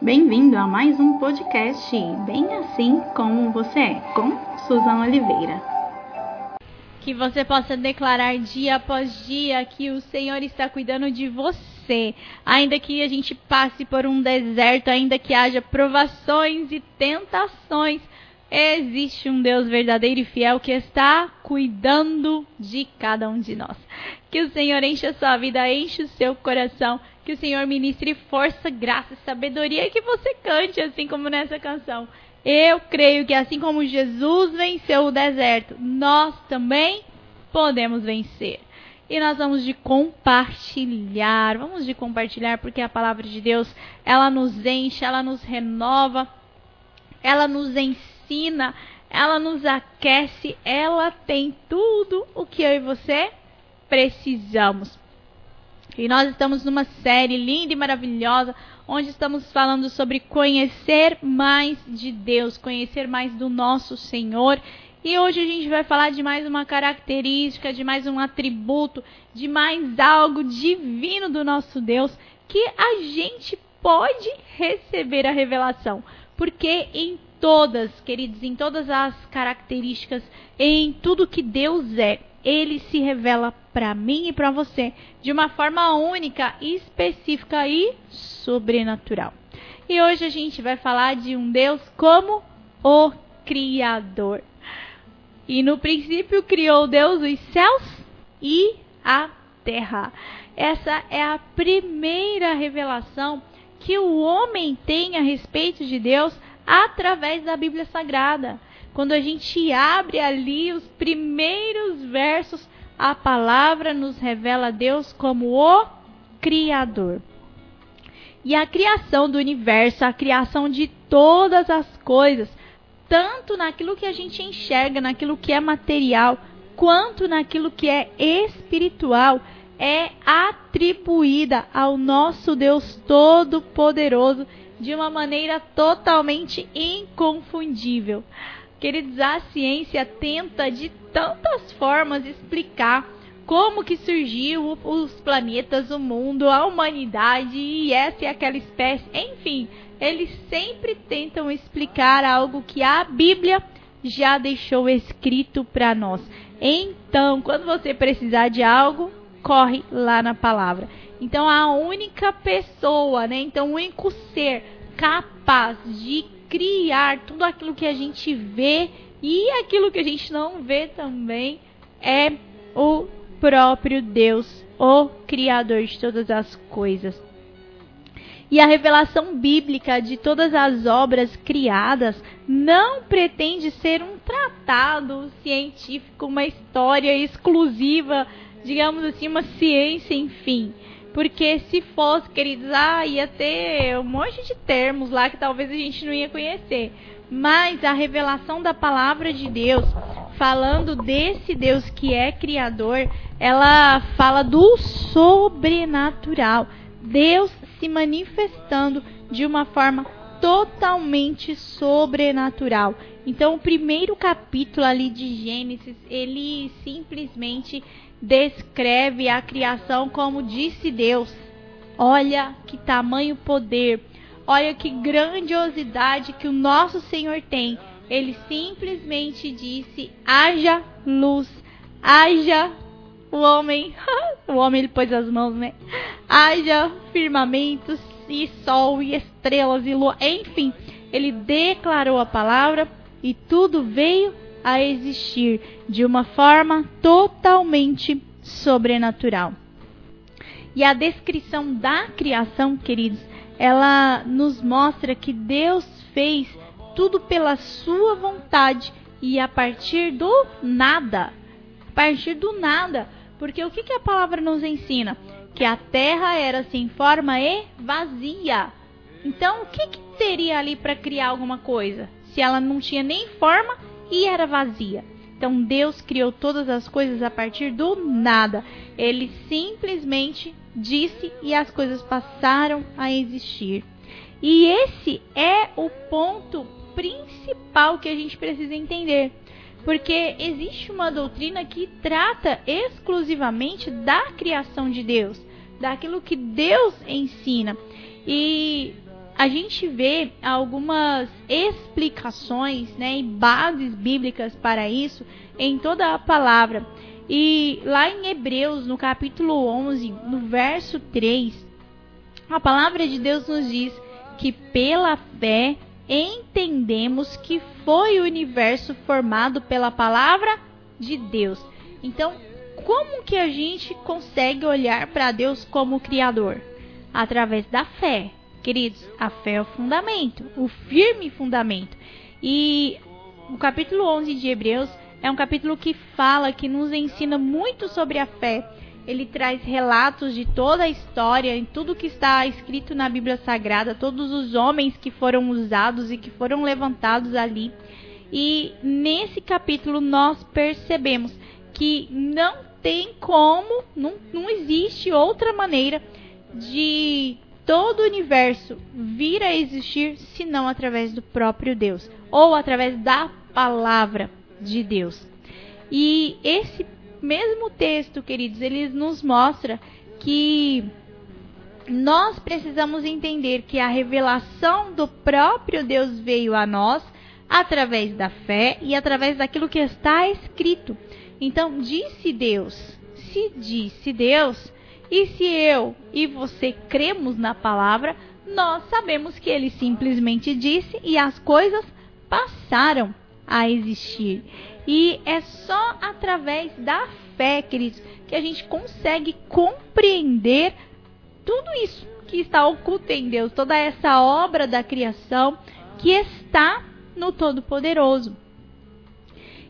Bem-vindo a mais um podcast Bem Assim Como Você É, com Suzana Oliveira. Que você possa declarar dia após dia que o Senhor está cuidando de você. Ainda que a gente passe por um deserto, ainda que haja provações e tentações, existe um Deus verdadeiro e fiel que está cuidando de cada um de nós. Que o Senhor enche a sua vida, enche o seu coração que o Senhor ministre força, graça e sabedoria e que você cante assim como nessa canção. Eu creio que assim como Jesus venceu o deserto, nós também podemos vencer. E nós vamos de compartilhar, vamos de compartilhar porque a palavra de Deus, ela nos enche, ela nos renova, ela nos ensina, ela nos aquece, ela tem tudo o que eu e você precisamos. E nós estamos numa série linda e maravilhosa, onde estamos falando sobre conhecer mais de Deus, conhecer mais do nosso Senhor. E hoje a gente vai falar de mais uma característica, de mais um atributo, de mais algo divino do nosso Deus que a gente pode receber a revelação. Porque em todas, queridos, em todas as características, em tudo que Deus é, ele se revela para mim e para você de uma forma única, específica e sobrenatural. E hoje a gente vai falar de um Deus como o Criador. E no princípio criou Deus os céus e a terra. Essa é a primeira revelação que o homem tem a respeito de Deus através da Bíblia Sagrada. Quando a gente abre ali os primeiros versos, a palavra nos revela Deus como o Criador. E a criação do universo, a criação de todas as coisas, tanto naquilo que a gente enxerga, naquilo que é material, quanto naquilo que é espiritual, é atribuída ao nosso Deus Todo-Poderoso de uma maneira totalmente inconfundível. Queridos, a ciência tenta de tantas formas explicar como que surgiu os planetas, o mundo, a humanidade e essa e aquela espécie. Enfim, eles sempre tentam explicar algo que a Bíblia já deixou escrito para nós. Então, quando você precisar de algo, corre lá na palavra. Então, a única pessoa, né? Então, o único ser capaz de criar tudo aquilo que a gente vê e aquilo que a gente não vê também é o próprio Deus, o Criador de todas as coisas. E a revelação bíblica de todas as obras criadas não pretende ser um tratado científico, uma história exclusiva, digamos assim, uma ciência, enfim. Porque se fosse, queridos, ah, ia ter um monte de termos lá que talvez a gente não ia conhecer. Mas a revelação da palavra de Deus, falando desse Deus que é criador, ela fala do sobrenatural. Deus se manifestando de uma forma totalmente sobrenatural. Então, o primeiro capítulo ali de Gênesis, ele simplesmente descreve a criação como disse Deus. Olha que tamanho poder, olha que grandiosidade que o nosso Senhor tem. Ele simplesmente disse: haja luz, haja o homem, o homem ele pôs as mãos, né? Haja firmamentos e sol e estrelas e lua, enfim, ele declarou a palavra e tudo veio a existir de uma forma totalmente sobrenatural. E a descrição da criação, queridos, ela nos mostra que Deus fez tudo pela sua vontade e a partir do nada. A partir do nada. Porque o que, que a palavra nos ensina? Que a terra era sem forma e vazia. Então, o que, que teria ali para criar alguma coisa? Se ela não tinha nem forma e era vazia. Então Deus criou todas as coisas a partir do nada. Ele simplesmente disse e as coisas passaram a existir. E esse é o ponto principal que a gente precisa entender. Porque existe uma doutrina que trata exclusivamente da criação de Deus, daquilo que Deus ensina. E a gente vê algumas explicações né, e bases bíblicas para isso em toda a palavra. E lá em Hebreus, no capítulo 11, no verso 3, a palavra de Deus nos diz que pela fé entendemos que foi o universo formado pela palavra de Deus. Então, como que a gente consegue olhar para Deus como criador? Através da fé. Queridos, a fé é o fundamento, o firme fundamento. E o capítulo 11 de Hebreus é um capítulo que fala, que nos ensina muito sobre a fé. Ele traz relatos de toda a história, em tudo que está escrito na Bíblia Sagrada, todos os homens que foram usados e que foram levantados ali. E nesse capítulo nós percebemos que não tem como, não, não existe outra maneira de todo o universo vir a existir senão através do próprio Deus ou através da palavra de Deus. E esse mesmo texto, queridos, ele nos mostra que nós precisamos entender que a revelação do próprio Deus veio a nós através da fé e através daquilo que está escrito. Então, disse Deus, se disse Deus, e se eu e você cremos na palavra, nós sabemos que ele simplesmente disse e as coisas passaram a existir. E é só através da fé, queridos, que a gente consegue compreender tudo isso que está oculto em Deus, toda essa obra da criação que está no Todo-Poderoso.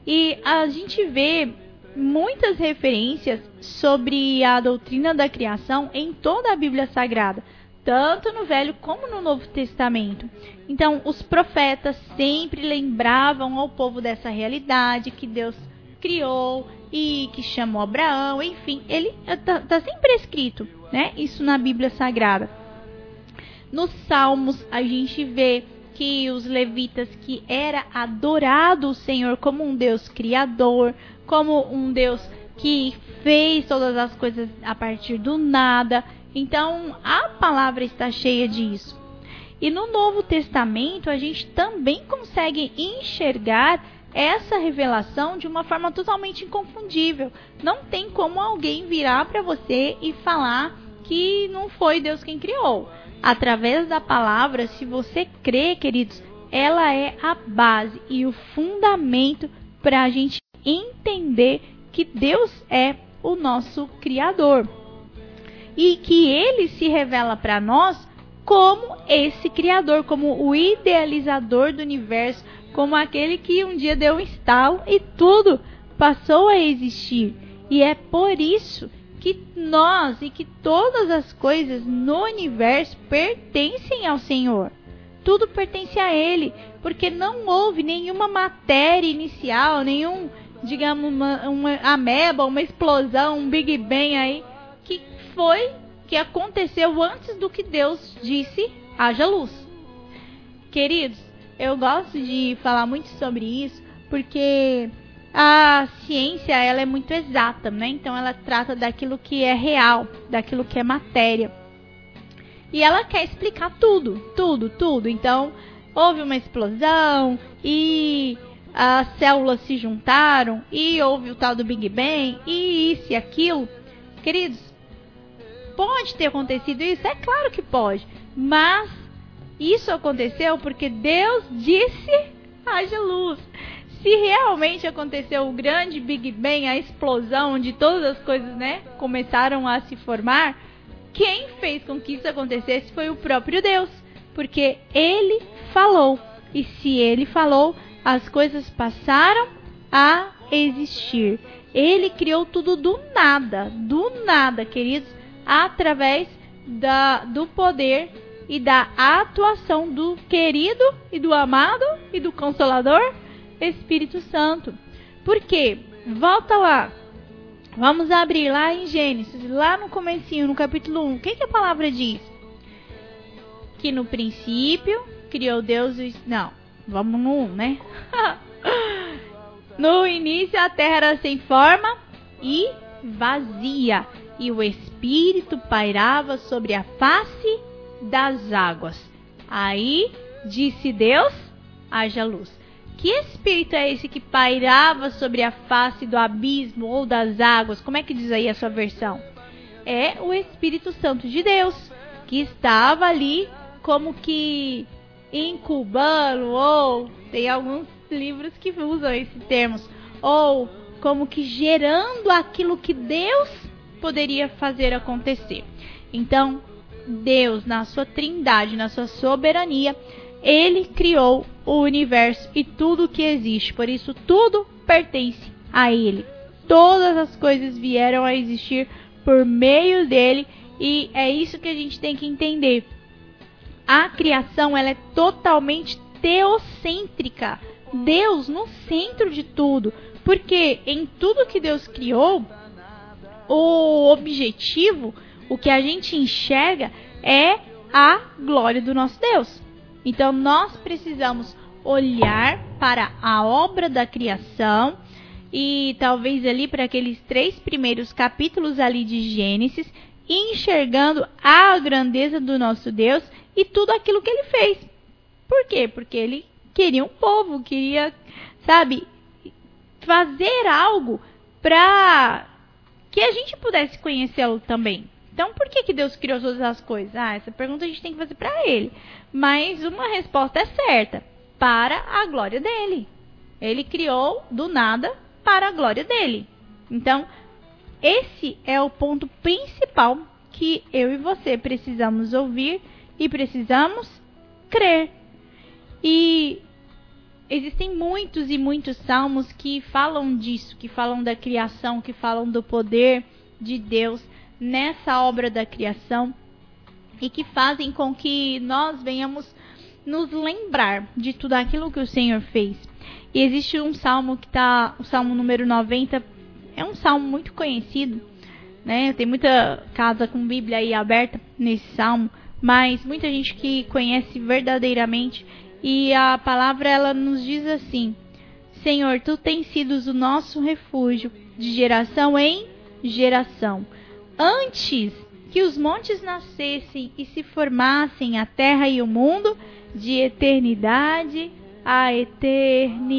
E a gente vê muitas referências sobre a doutrina da criação em toda a Bíblia Sagrada, tanto no Velho como no Novo Testamento. Então, os profetas sempre lembravam ao povo dessa realidade que Deus criou e que chamou Abraão, enfim, ele está tá sempre escrito, né? Isso na Bíblia Sagrada. Nos Salmos a gente vê que os levitas que era adorado o Senhor como um Deus criador, como um Deus que fez todas as coisas a partir do nada. Então, a palavra está cheia disso. E no Novo Testamento, a gente também consegue enxergar essa revelação de uma forma totalmente inconfundível. Não tem como alguém virar para você e falar que não foi Deus quem criou. Através da palavra, se você crê, queridos, ela é a base e o fundamento para a gente entender que Deus é o nosso Criador e que Ele se revela para nós como esse Criador, como o idealizador do universo, como aquele que um dia deu um estalo e tudo passou a existir. E é por isso que nós e que todas as coisas no universo pertencem ao Senhor. Tudo pertence a Ele, porque não houve nenhuma matéria inicial, nenhum digamos, uma, uma ameba, uma explosão, um Big Bang aí, que foi, que aconteceu antes do que Deus disse, haja luz. Queridos, eu gosto de falar muito sobre isso, porque a ciência ela é muito exata, né? Então ela trata daquilo que é real, daquilo que é matéria. E ela quer explicar tudo, tudo, tudo. Então, houve uma explosão e as células se juntaram e houve o tal do Big Bang e isso e aquilo. Queridos, pode ter acontecido isso? É claro que pode. Mas isso aconteceu porque Deus disse haja luz. Se realmente aconteceu o grande Big Bang, a explosão onde todas as coisas, né, começaram a se formar, quem fez com que isso acontecesse foi o próprio Deus, porque ele falou. E se ele falou, as coisas passaram a existir. Ele criou tudo do nada, do nada, queridos, através da, do poder e da atuação do querido e do amado e do consolador Espírito Santo. Por quê? Volta lá. Vamos abrir lá em Gênesis, lá no comecinho, no capítulo 1. O que, que a palavra diz? Que no princípio criou Deus os... Não, Vamos no 1, né? no início a terra era sem forma e vazia, e o Espírito pairava sobre a face das águas. Aí disse Deus: haja luz. Que espírito é esse que pairava sobre a face do abismo ou das águas? Como é que diz aí a sua versão? É o Espírito Santo de Deus, que estava ali como que incubando, ou tem alguns livros que usam esses termos, ou como que gerando aquilo que Deus poderia fazer acontecer. Então, Deus, na sua trindade, na sua soberania, ele criou o universo e tudo que existe. Por isso, tudo pertence a Ele. Todas as coisas vieram a existir por meio dele e é isso que a gente tem que entender. A criação ela é totalmente teocêntrica. Deus no centro de tudo. Porque em tudo que Deus criou, o objetivo, o que a gente enxerga é a glória do nosso Deus. Então nós precisamos olhar para a obra da criação e talvez ali para aqueles três primeiros capítulos ali de Gênesis, enxergando a grandeza do nosso Deus e tudo aquilo que ele fez. Por quê? Porque ele queria um povo, queria, sabe, fazer algo para que a gente pudesse conhecê-lo também. Então, por que, que Deus criou todas as coisas? Ah, essa pergunta a gente tem que fazer para ele. Mas uma resposta é certa: para a glória dele. Ele criou do nada para a glória dele. Então, esse é o ponto principal que eu e você precisamos ouvir e precisamos crer. E existem muitos e muitos salmos que falam disso, que falam da criação, que falam do poder de Deus nessa obra da criação e que fazem com que nós venhamos nos lembrar de tudo aquilo que o Senhor fez. E existe um salmo que está, o salmo número 90, é um salmo muito conhecido, né? Tem muita casa com Bíblia aí aberta nesse salmo, mas muita gente que conhece verdadeiramente e a palavra ela nos diz assim: Senhor, tu tens sido o nosso refúgio de geração em geração antes que os montes nascessem e se formassem a terra e o mundo, de eternidade a eternidade.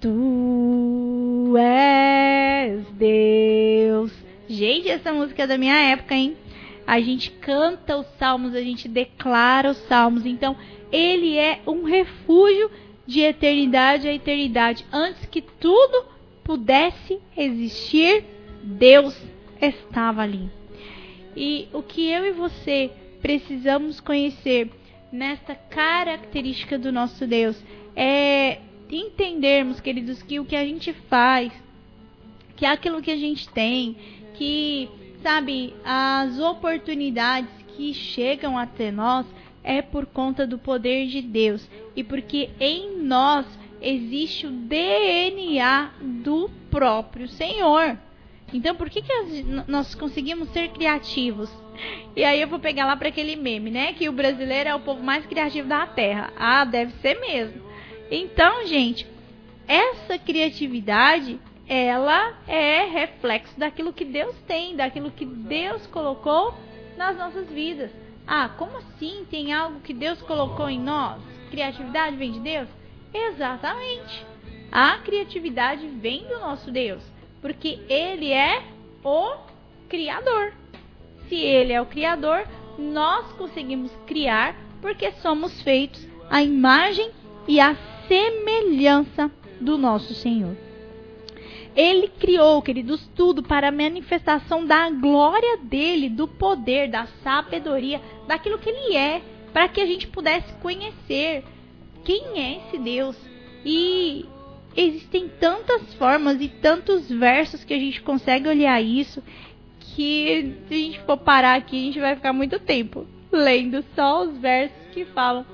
Tu és Deus. Gente, essa música é da minha época, hein? A gente canta os salmos, a gente declara os salmos. Então, ele é um refúgio de eternidade a eternidade. Antes que tudo pudesse existir, Deus estava ali. E o que eu e você precisamos conhecer nesta característica do nosso Deus é entendermos, queridos, que o que a gente faz, que aquilo que a gente tem, que, sabe, as oportunidades que chegam até nós é por conta do poder de Deus e porque em nós existe o DNA do próprio Senhor. Então, por que, que nós conseguimos ser criativos? E aí eu vou pegar lá para aquele meme, né? Que o brasileiro é o povo mais criativo da Terra. Ah, deve ser mesmo. Então, gente, essa criatividade, ela é reflexo daquilo que Deus tem, daquilo que Deus colocou nas nossas vidas. Ah, como assim tem algo que Deus colocou em nós? Criatividade vem de Deus? Exatamente. A criatividade vem do nosso Deus porque ele é o criador. Se ele é o criador, nós conseguimos criar porque somos feitos à imagem e à semelhança do nosso Senhor. Ele criou, queridos, tudo para a manifestação da glória dele, do poder, da sabedoria, daquilo que ele é, para que a gente pudesse conhecer quem é esse Deus. E existem tantas formas e tantos versos que a gente consegue olhar isso que se a gente for parar aqui, a gente vai ficar muito tempo lendo só os versos que falam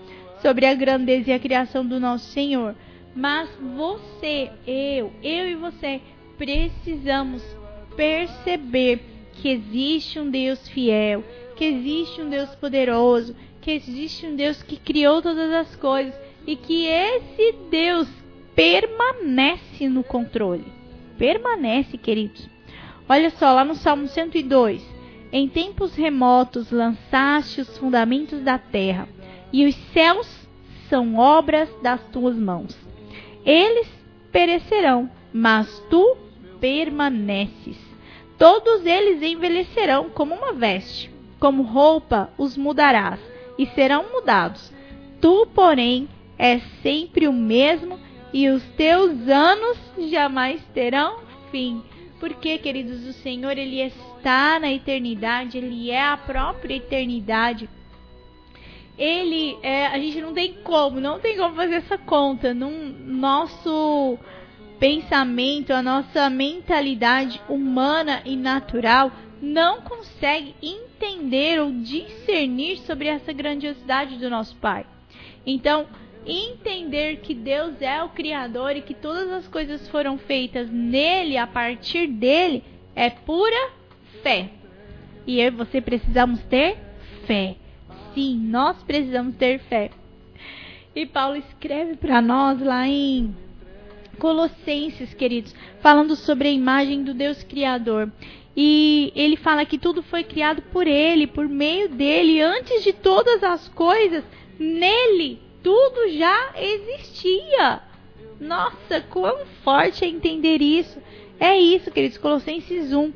sobre a grandeza e a criação do nosso Senhor. Mas você, eu, eu e você precisamos perceber que existe um Deus fiel, que existe um Deus poderoso, que existe um Deus que criou todas as coisas e que esse Deus permanece no controle. Permanece, queridos. Olha só, lá no Salmo 102. Em tempos remotos lançaste os fundamentos da terra, e os céus são obras das tuas mãos. Eles perecerão, mas tu permaneces. Todos eles envelhecerão como uma veste, como roupa os mudarás, e serão mudados. Tu, porém, és sempre o mesmo, e os teus anos jamais terão fim. Porque, queridos, o Senhor, Ele está na eternidade, Ele é a própria eternidade. Ele, é, a gente não tem como, não tem como fazer essa conta. Num nosso pensamento, a nossa mentalidade humana e natural não consegue entender ou discernir sobre essa grandiosidade do nosso Pai. Então, entender que Deus é o Criador e que todas as coisas foram feitas nele, a partir dele, é pura fé. E eu e você precisamos ter fé. Sim, nós precisamos ter fé. E Paulo escreve para nós lá em Colossenses, queridos, falando sobre a imagem do Deus Criador. E ele fala que tudo foi criado por ele, por meio dele, antes de todas as coisas, nele tudo já existia. Nossa, quão forte é entender isso. É isso, queridos, Colossenses 1.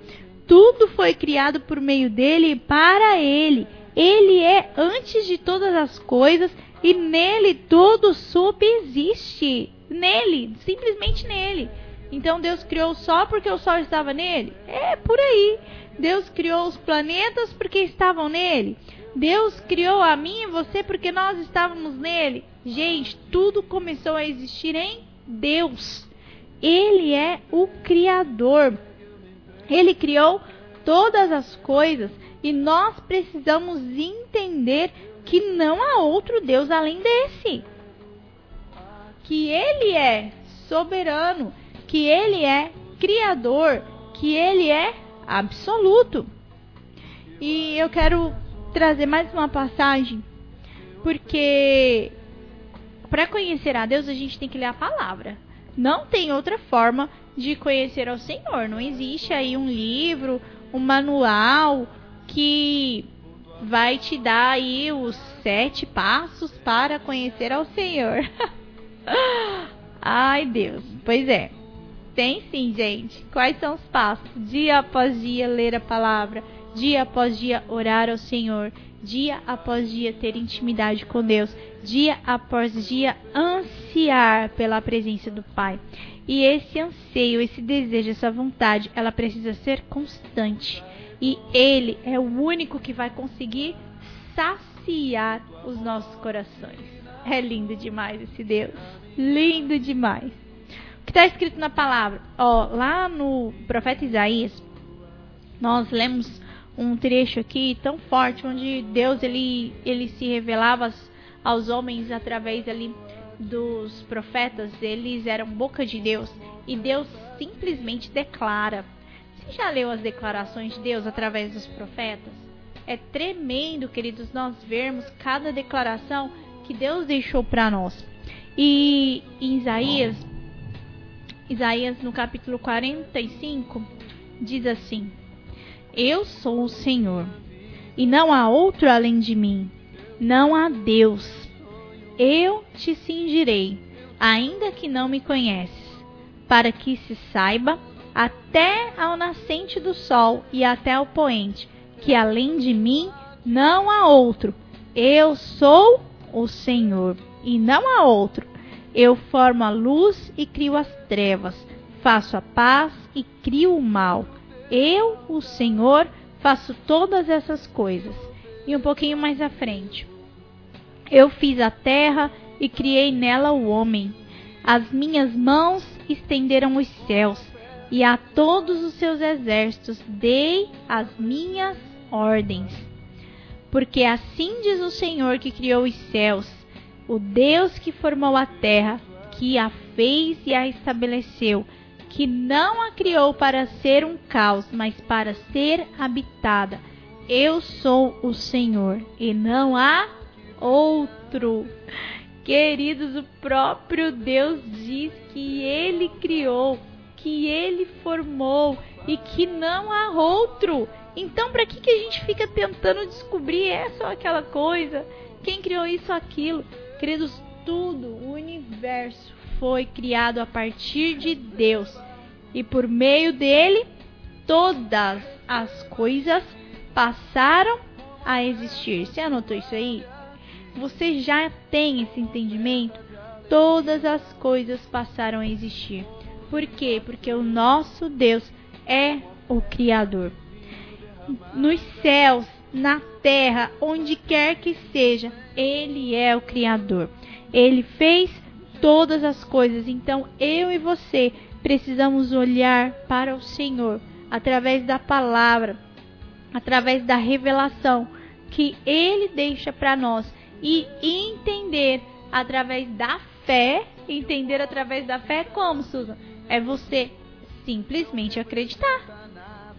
Tudo foi criado por meio dele e para ele. Ele é antes de todas as coisas e nele tudo subsiste. Nele, simplesmente nele. Então Deus criou o sol porque o sol estava nele? É por aí. Deus criou os planetas porque estavam nele. Deus criou a mim e você porque nós estávamos nele. Gente, tudo começou a existir em Deus. Ele é o Criador. Ele criou todas as coisas e nós precisamos entender que não há outro Deus além desse. Que Ele é soberano, que Ele é Criador, que Ele é absoluto. E eu quero trazer mais uma passagem, porque para conhecer a Deus a gente tem que ler a palavra. Não tem outra forma de conhecer ao Senhor. Não existe aí um livro, um manual que vai te dar aí os sete passos para conhecer ao Senhor. Ai, Deus. Pois é. Tem sim, gente. Quais são os passos? Dia após dia ler a palavra dia após dia orar ao Senhor, dia após dia ter intimidade com Deus, dia após dia ansiar pela presença do Pai. E esse anseio, esse desejo, essa vontade, ela precisa ser constante. E Ele é o único que vai conseguir saciar os nossos corações. É lindo demais esse Deus. Lindo demais. O que está escrito na palavra? Ó, lá no profeta Isaías, nós lemos um trecho aqui tão forte onde Deus ele, ele se revelava aos homens através ali dos profetas, eles eram boca de Deus e Deus simplesmente declara. Você já leu as declarações de Deus através dos profetas? É tremendo, queridos, nós vermos cada declaração que Deus deixou para nós. E em Isaías, Isaías no capítulo 45, diz assim: eu sou o Senhor, e não há outro além de mim. Não há Deus. Eu te cingirei, ainda que não me conheces, para que se saiba até ao nascente do sol e até ao poente, que além de mim não há outro. Eu sou o Senhor, e não há outro. Eu formo a luz e crio as trevas, faço a paz e crio o mal. Eu, o Senhor, faço todas essas coisas. E um pouquinho mais à frente. Eu fiz a terra e criei nela o homem. As minhas mãos estenderam os céus, e a todos os seus exércitos dei as minhas ordens. Porque assim diz o Senhor que criou os céus, o Deus que formou a terra, que a fez e a estabeleceu que não a criou para ser um caos, mas para ser habitada. Eu sou o Senhor e não há outro. Queridos, o próprio Deus diz que ele criou, que ele formou e que não há outro. Então, para que, que a gente fica tentando descobrir essa ou aquela coisa? Quem criou isso ou aquilo? Queridos, tudo, o universo foi criado a partir de Deus. E por meio dele, todas as coisas passaram a existir. Você anotou isso aí? Você já tem esse entendimento? Todas as coisas passaram a existir. Por quê? Porque o nosso Deus é o Criador. Nos céus, na terra, onde quer que seja, Ele é o Criador. Ele fez todas as coisas. Então, eu e você precisamos olhar para o Senhor através da palavra, através da revelação que Ele deixa para nós e entender através da fé. Entender através da fé como, Susan? É você simplesmente acreditar.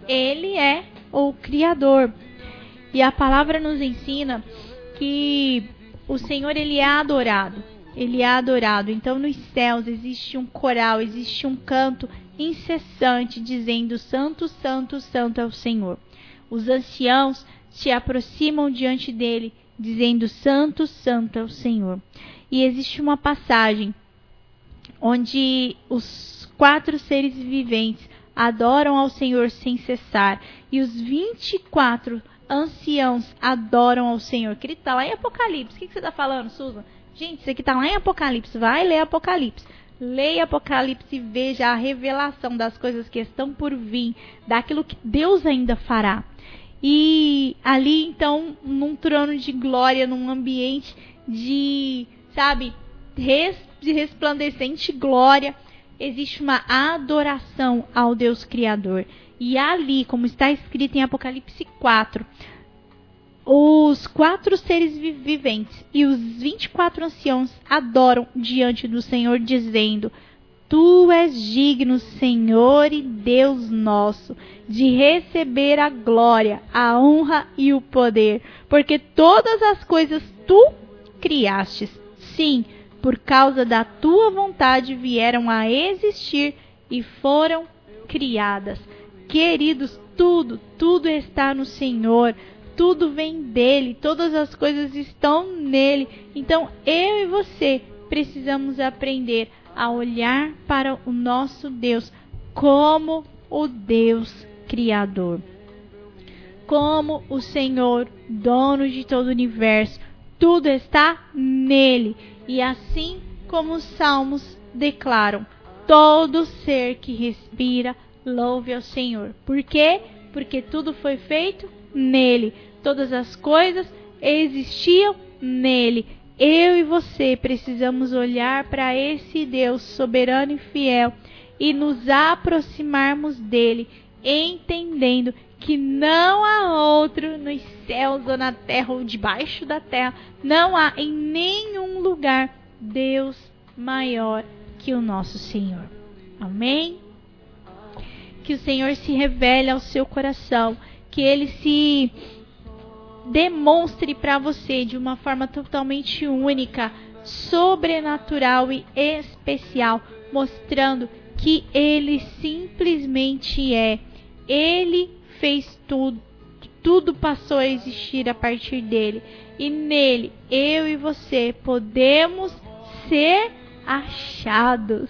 Ele é o Criador. E a palavra nos ensina que o Senhor ele é adorado. Ele é adorado. Então nos céus existe um coral, existe um canto incessante dizendo: Santo, Santo, Santo é o Senhor. Os anciãos se aproximam diante dele, dizendo: Santo, Santo é o Senhor. E existe uma passagem onde os quatro seres viventes adoram ao Senhor sem cessar, e os 24 anciãos adoram ao Senhor. Querido, está lá em Apocalipse. O que, que você está falando, Susan? Gente, isso aqui está lá em Apocalipse. Vai ler Apocalipse. Leia Apocalipse e veja a revelação das coisas que estão por vir, daquilo que Deus ainda fará. E ali, então, num trono de glória, num ambiente de, sabe, de resplandecente glória, existe uma adoração ao Deus Criador. E ali, como está escrito em Apocalipse 4, os quatro seres viventes e os 24 anciãos adoram diante do Senhor, dizendo: Tu és digno, Senhor e Deus nosso, de receber a glória, a honra e o poder, porque todas as coisas tu criastes. Sim, por causa da tua vontade vieram a existir e foram criadas. Queridos, tudo, tudo está no Senhor, tudo vem dele, todas as coisas estão nele. Então eu e você precisamos aprender a olhar para o nosso Deus como o Deus Criador. Como o Senhor, dono de todo o universo, tudo está nele. E assim como os salmos declaram, todo ser que respira louve ao Senhor. Por quê? Porque tudo foi feito nele. Todas as coisas existiam nele. Eu e você precisamos olhar para esse Deus soberano e fiel e nos aproximarmos dele, entendendo que não há outro nos céus ou na terra ou debaixo da terra, não há em nenhum lugar Deus maior que o nosso Senhor. Amém? Que o Senhor se revele ao seu coração, que ele se demonstre para você de uma forma totalmente única, sobrenatural e especial, mostrando que ele simplesmente é. Ele fez tudo, tudo passou a existir a partir dele. E nele, eu e você podemos ser achados.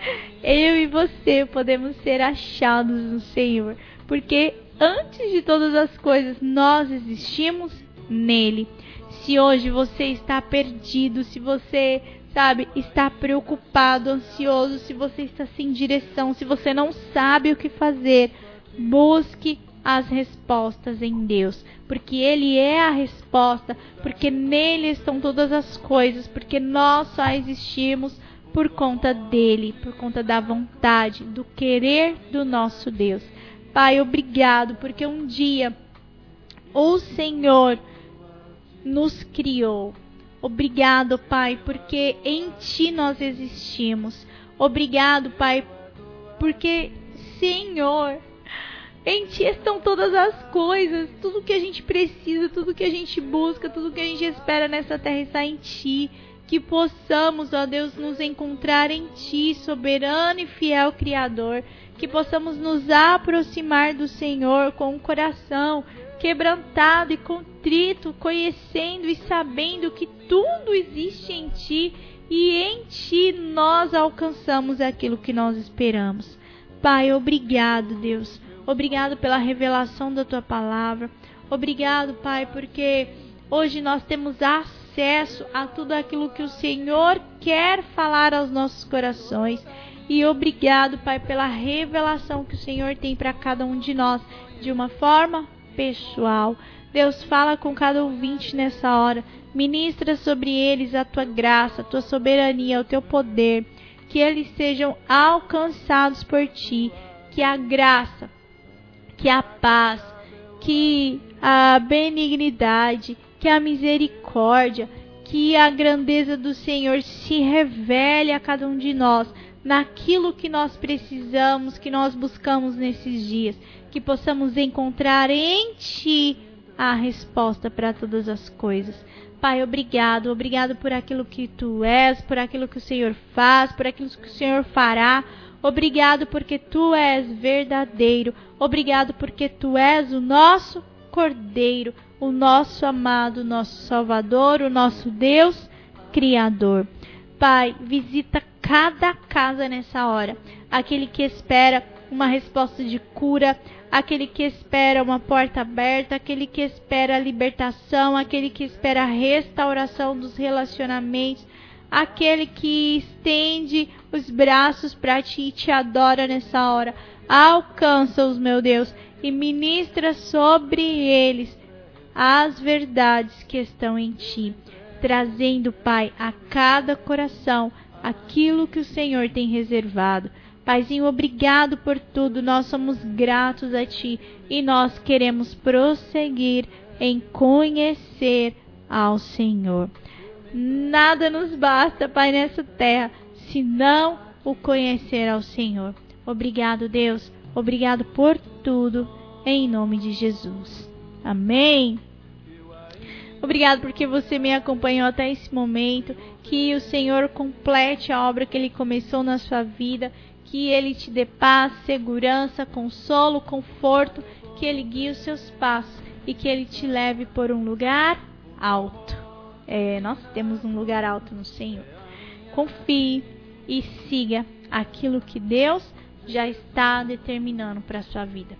Eu e você podemos ser achados no Senhor, porque antes de todas as coisas nós existimos nele. Se hoje você está perdido, se você, sabe, está preocupado, ansioso, se você está sem direção, se você não sabe o que fazer, busque as respostas em Deus, porque Ele é a resposta, porque nele estão todas as coisas, porque nós só existimos por conta dele, por conta da vontade, do querer do nosso Deus. Pai, obrigado, porque um dia o Senhor nos criou. Obrigado, Pai, porque em Ti nós existimos. Obrigado, Pai, porque, Senhor, em Ti estão todas as coisas, tudo que a gente precisa, tudo que a gente busca, tudo que a gente espera nessa terra está em Ti. que possamos, ó Deus, nos encontrar em Ti, soberano e fiel Criador, que possamos nos aproximar do Senhor com o coração quebrantado e contrito, conhecendo e sabendo que tudo existe em Ti e em Ti nós alcançamos aquilo que nós esperamos. Pai, obrigado, Deus. Obrigado pela revelação da Tua palavra. Obrigado, Pai, porque hoje nós temos acesso a tudo aquilo que o Senhor quer falar aos nossos corações. E obrigado, Pai, pela revelação que o Senhor tem para cada um de nós, de uma forma pessoal. Deus fala com cada ouvinte nessa hora. Ministra sobre eles a tua graça, a tua soberania, o teu poder. Que eles sejam alcançados por ti. Que a graça, que a paz, que a benignidade, que a misericórdia, que a grandeza do Senhor se revele a cada um de nós naquilo que nós precisamos, que nós buscamos nesses dias, que possamos encontrar em Ti a resposta para todas as coisas. Pai, obrigado, obrigado por aquilo que Tu és, por aquilo que o Senhor faz, por aquilo que o Senhor fará. Obrigado porque Tu és verdadeiro. Obrigado porque Tu és o nosso Cordeiro, o nosso amado, o nosso Salvador, o nosso Deus Criador. Pai, visita cada casa nessa hora. Aquele que espera uma resposta de cura, aquele que espera uma porta aberta, aquele que espera libertação, aquele que espera a restauração dos relacionamentos, aquele que estende os braços para ti e te adora nessa hora. Alcança-os, meu Deus, e ministra sobre eles as verdades que estão em ti, trazendo, Pai, a cada coração aquilo que o Senhor tem reservado. Paizinho, obrigado por tudo. Nós somos gratos a Ti e nós queremos prosseguir em conhecer ao Senhor. Nada nos basta, Pai, nessa terra, senão o conhecer ao Senhor. Obrigado, Deus. Obrigado por tudo, em nome de Jesus. Amém. Obrigado porque você me acompanhou até esse momento. Que o Senhor complete a obra que Ele começou na sua vida. Que Ele te dê paz, segurança, consolo, conforto. Que Ele guie os seus passos e que Ele te leve por um lugar alto. É, nós temos um lugar alto no Senhor. Confie e siga aquilo que Deus já está determinando para a sua vida.